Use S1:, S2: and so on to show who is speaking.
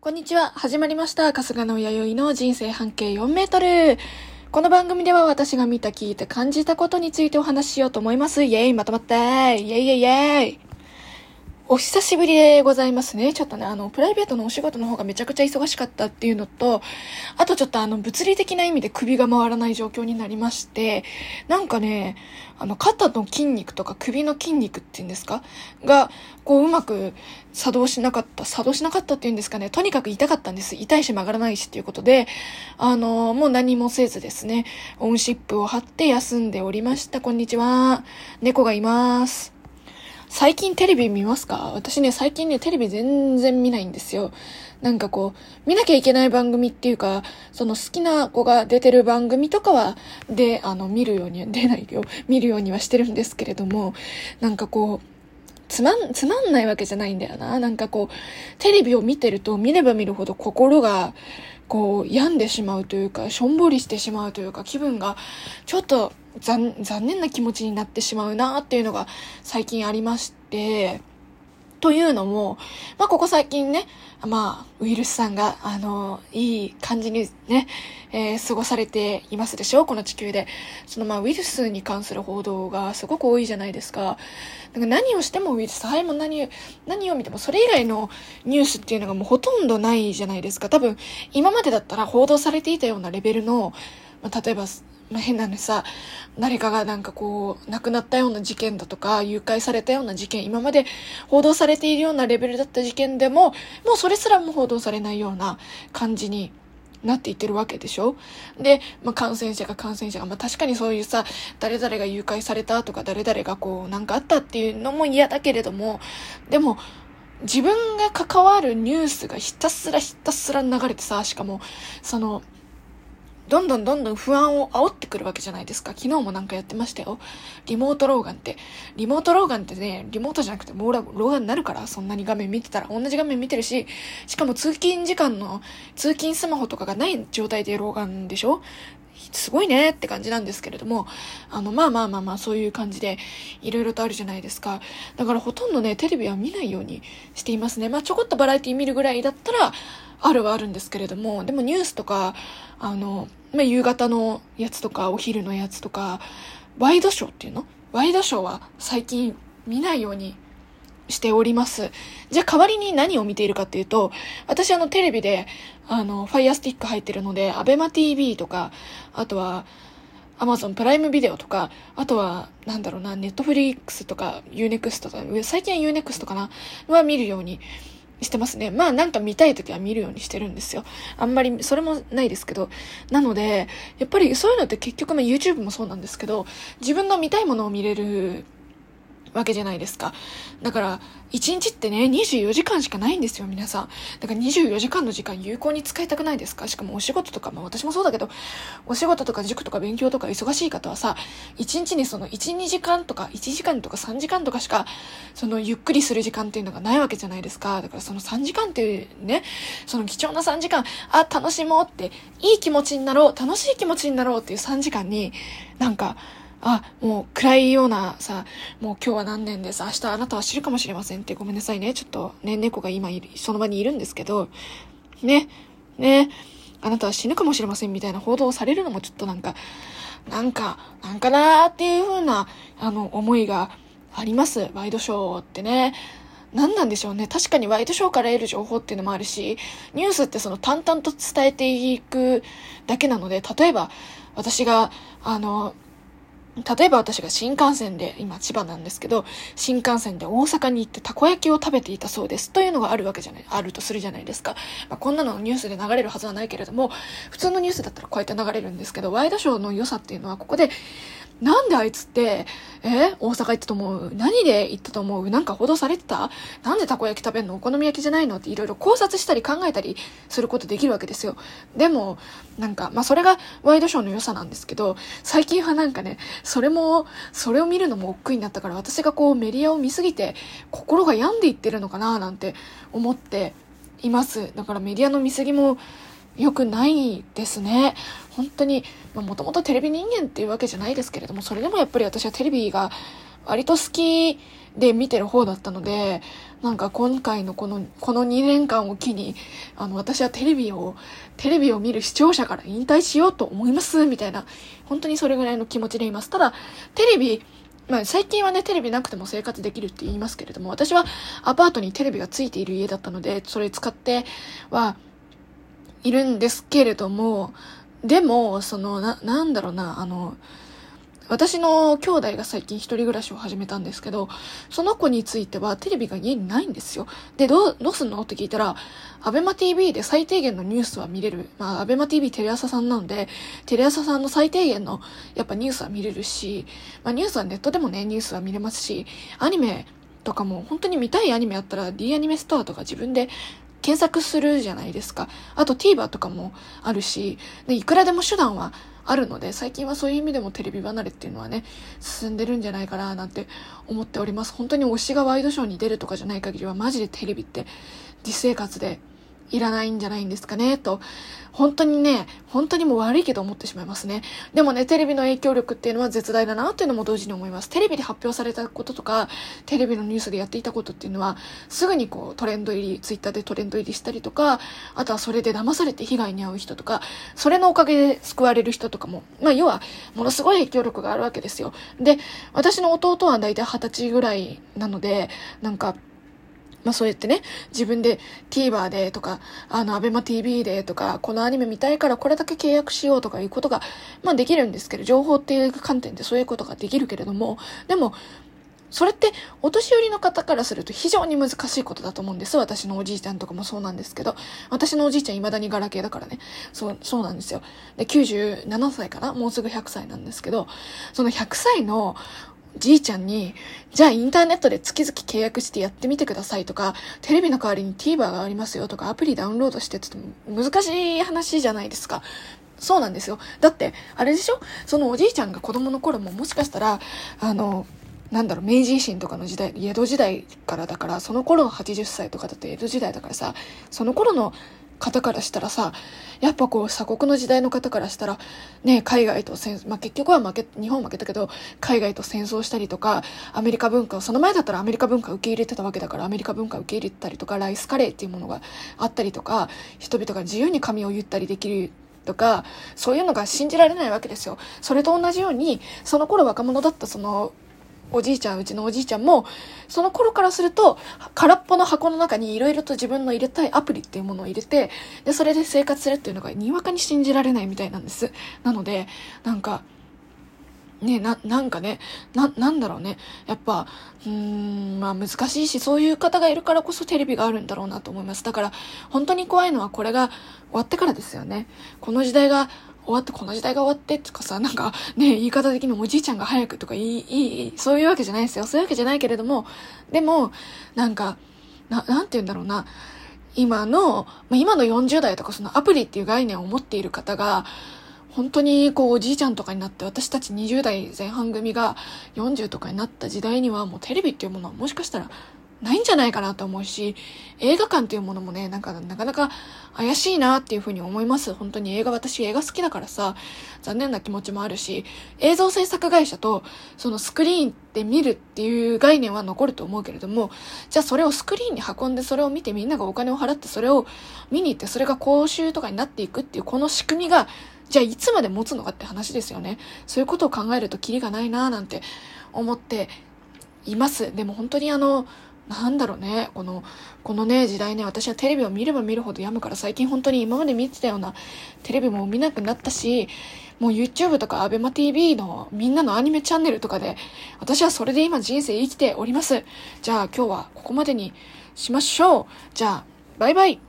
S1: こんにちは。始まりました。春日の弥生の人生半径4メートル。この番組では私が見た、聞いて、感じたことについてお話ししようと思います。イェイまとまってイェイイェイイェイお久しぶりでございますね。ちょっとね、あの、プライベートのお仕事の方がめちゃくちゃ忙しかったっていうのと、あとちょっとあの、物理的な意味で首が回らない状況になりまして、なんかね、あの、肩の筋肉とか首の筋肉っていうんですか？が、こう、うまく作動しなかった、作動しなかったっていうんですかね。とにかく痛かったんです。痛いし曲がらないしっていうことで、あの、もう何もせずですね、オンシップを貼って休んでおりました。こんにちは。猫がいます。最近テレビ見ますか？私ね、最近ね、テレビ全然見ないんですよ。なんかこう、見なきゃいけない番組っていうか、その好きな子が出てる番組とかは、で、あの、見るようには、出ないよ、見るようにはしてるんですけれども、なんかこう、つまん、つまんないわけじゃないんだよな。なんかこう、テレビを見てると見れば見るほど心が、こう、病んでしまうというか、しょんぼりしてしまうというか、気分が、ちょっと残、念な気持ちになってしまうなっていうのが最近ありまして、というのも、まあ、ここ最近ね、まあ、ウイルスさんが、あの、いい感じにね、えー過ごされていますでしょ？この地球で。そのまあ、ウイルスに関する報道がすごく多いじゃないですか。なんか何をしてもウイルス、はい、も何、何を見ても、それ以外のニュースっていうのがもうほとんどないじゃないですか。多分、今までだったら報道されていたようなレベルの、まあ、例えば、まあ、変なのさ、誰かがなんかこう、亡くなったような事件だとか、誘拐されたような事件、今まで報道されているようなレベルだった事件でも、もうそれすらも報道されないような感じになっていってるわけでしょ？で、まあ、感染者が感染者が、まあ、確かにそういうさ、誰々が誘拐されたとか、誰々がこう、なんかあったっていうのも嫌だけれども、でも、自分が関わるニュースがひたすらひたすら流れてさ、しかも、その、どんどんどんどん不安を煽ってくるわけじゃないですか。昨日もなんかやってましたよ。リモート老眼って。リモート老眼ってね、リモートじゃなくてもう老眼になるから、そんなに画面見てたら。同じ画面見てるし、しかも通勤時間の、通勤スマホとかがない状態で老眼でしょ？すごいねって感じなんですけれども、あの、まあまあまあまあ、そういう感じで、いろいろとあるじゃないですか。だからほとんどね、テレビは見ないようにしていますね。まあちょこっとバラエティ見るぐらいだったら、あるはあるんですけれども、でもニュースとか、あの、まあ、夕方のやつとか、お昼のやつとか、ワイドショーっていうの？ワイドショーは最近見ないようにしております。じゃあ代わりに何を見ているかっていうと、私あのテレビで、あの、 Fire Stick 入ってるので、 Abema TV とか、あとは、 Amazon Prime Video とか、あとは、なんだろうな、 Netflix とか、 U-NEXT とか、最近は U-NEXT かなは見るようにしてますね。まあなんか見たい時は見るようにしてるんですよ。あんまり、それもないですけど。なので、やっぱりそういうのって結局、まあ YouTube もそうなんですけど、自分の見たいものを見れるわけじゃないですか。だから、1日ってね、24時間しかないんですよ、皆さん。だから24時間の時間有効に使いたくないですかしかもお仕事とか、まあ私もそうだけど、お仕事とか塾とか勉強とか忙しい方はさ、1日にその1、2時間とか、1時間とか3時間とかしか、そのゆっくりする時間っていうのがないわけじゃないですか。だからその3時間っていうね、その貴重な3時間、あ、楽しもうって、いい気持ちになろう、楽しい気持ちになろうっていう3時間に、なんか、あ、もう暗いようなさ、もう今日は何年です。明日あなたは知るかもしれませんってごめんなさいね。ちょっとね、猫が今いる、その場にいるんですけど、ね、ね、あなたは死ぬかもしれませんみたいな報道をされるのもちょっとなんか、なんか、なんかなーっていう風な、あの、思いがあります。ワイドショーってね。何なんでしょうね。確かにワイドショーから得る情報っていうのもあるし、ニュースってその淡々と伝えていくだけなので、例えば私が、あの、例えば私が新幹線で、今千葉なんですけど、新幹線で大阪に行ってたこ焼きを食べていたそうです。というのがあるわけじゃない、あるとするじゃないですか。まあ、こんなのニュースで流れるはずはないけれども、普通のニュースだったらこうやって流れるんですけど、ワイドショーの良さっていうのはここで、なんであいつって、え大阪行ったと思う？何で行ったと思う？なんか報道されてた？なんでたこ焼き食べんの？お好み焼きじゃないの？っていろいろ考察したり考えたりすることできるわけですよ。でも、なんか、まあそれがワイドショーの良さなんですけど、最近はなんかね、それも、それを見るのも億劫になったから、私がこうメディアを見すぎて、心が病んでいってるのかななんて思っています。だからメディアの見過ぎも良くないですね。本当に、もともとテレビ人間っていうわけじゃないですけれども、それでもやっぱり私はテレビが割と好きで見てる方だったので、なんか今回のこの、この2年間を機に、あの、私はテレビを、テレビを見る視聴者から引退しようと思います、みたいな、本当にそれぐらいの気持ちでいます。ただ、テレビ、まあ、最近はね、テレビなくても生活できるって言いますけれども、私はアパートにテレビがついている家だったので、それ使ってはいるんですけれども、でも、その、な、なんだろうな、あの、私の兄弟が最近一人暮らしを始めたんですけど、その子についてはテレビが家にないんですよ。で、どう、どうすんの？って聞いたら、アベマ TV で最低限のニュースは見れる。まあ、アベマ TV テレ朝さんなので、テレ朝さんの最低限の、やっぱニュースは見れるし、まあ、ニュースはネットでもね、ニュースは見れますし、アニメとかも本当に見たいアニメあったら D アニメストアとか自分で検索するじゃないですか。あと TVer とかもあるし、でいくらでも手段はあるので、最近はそういう意味でもテレビ離れっていうのはね、進んでるんじゃないかななんて思っております。本当に推しがワイドショーに出るとかじゃない限りは、マジでテレビって実生活でいらないんじゃないんですかね、と、本当にね、本当にもう悪いけど思ってしまいますね。でもね、テレビの影響力っていうのは絶大だなっていうのも同時に思います。テレビで発表されたこととか、テレビのニュースでやっていたことっていうのは、すぐにこうトレンド入り、ツイッターでトレンド入りしたりとか、あとはそれで騙されて被害に遭う人とか、それのおかげで救われる人とかも、まあ要は、ものすごい影響力があるわけですよ。で、私の弟は大体二十歳ぐらいなので、なんか、まあそうやってね、自分で TVer でとか、あの、アベマ TV でとか、このアニメ見たいからこれだけ契約しようとかいうことが、まあできるんですけど、情報っていう観点でそういうことができるけれども、でも、それってお年寄りの方からすると非常に難しいことだと思うんです。私のおじいちゃんとかもそうなんですけど、私のおじいちゃん未だにガラケーだからね。そう、そうなんですよ。で、97歳かな？もうすぐ100歳なんですけど、その100歳のじいちゃんに、じゃあインターネットで月々契約してやってみてくださいとか、テレビの代わりに TVer がありますよとか、アプリダウンロードしてって難しい話じゃないですか。そうなんですよ。だって、あれでしょ？そのおじいちゃんが子供の頃ももしかしたら、あの、なんだろう、明治維新とかの時代、江戸時代からだから、その頃の80歳とかだと江戸時代だからさ、その頃の方からしたらさ、やっぱこう鎖国の時代の方からしたら、ね、海外と戦、まあ、結局は負け、日本負けたけど、海外と戦争したりとか、アメリカ文化、その前だったらアメリカ文化を受け入れてたわけだから、アメリカ文化受け入れてたりとか、ライスカレーっていうものがあったりとか、人々が自由に髪を言ったりできるとか、そういうのが信じられないわけですよ。それと同じように、その頃若者だったその、おじいちゃん、うちのおじいちゃんも、その頃からすると、空っぽの箱の中にいろいろと自分の入れたいアプリっていうものを入れて、で、それで生活するっていうのがにわかに信じられないみたいなんです。なので、なんか、ね、な、なんかね、な、なんだろうね。やっぱ、うーん、まあ難しいし、そういう方がいるからこそテレビがあるんだろうなと思います。だから、本当に怖いのはこれが終わってからですよね。この時代が終わって、この時代が終わってってかさ、なんかね、言い方的におじいちゃんが早くとかいい、いい、そういうわけじゃないですよ。そういうわけじゃないけれども、でも、なんか、な、なんて言うんだろうな。今の、まあ、今の40代とかそのアプリっていう概念を持っている方が、本当にこうおじいちゃんとかになって私たち20代前半組が40とかになった時代にはもうテレビっていうものはもしかしたらないんじゃないかなと思うし、映画館っていうものもね、なんかなかなか怪しいなっていうふうに思います。本当に映画、私映画好きだからさ、残念な気持ちもあるし、映像制作会社とそのスクリーンで見るっていう概念は残ると思うけれども、じゃあそれをスクリーンに運んでそれを見てみんながお金を払ってそれを見に行ってそれが講習とかになっていくっていうこの仕組みが、じゃあいつまで持つのかって話ですよね。そういうことを考えるとキリがないななんて思っています。でも本当にあの、なんだろうね、この、このね、時代ね、私はテレビを見れば見るほど病むから最近本当に今まで見てたようなテレビも見なくなったし、もう YouTube とか ABEMATV のみんなのアニメチャンネルとかで、私はそれで今人生生きております。じゃあ今日はここまでにしましょう。じゃあ、バイバイ。